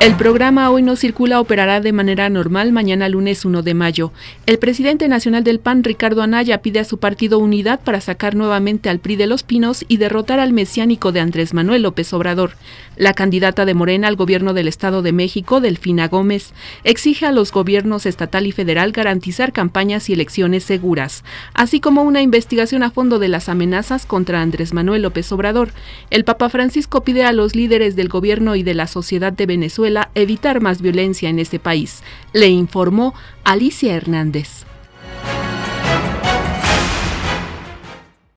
El programa Hoy no circula operará de manera normal mañana lunes 1 de mayo. El presidente nacional del PAN, Ricardo Anaya, pide a su partido unidad para sacar nuevamente al PRI de los Pinos y derrotar al mesiánico de Andrés Manuel López Obrador. La candidata de Morena al gobierno del Estado de México, Delfina Gómez, exige a los gobiernos estatal y federal garantizar campañas y elecciones seguras, así como una investigación a fondo de las amenazas contra Andrés Manuel López Obrador. El Papa Francisco pide a los líderes del gobierno y de la sociedad de Venezuela evitar más violencia en este país, le informó Alicia Hernández.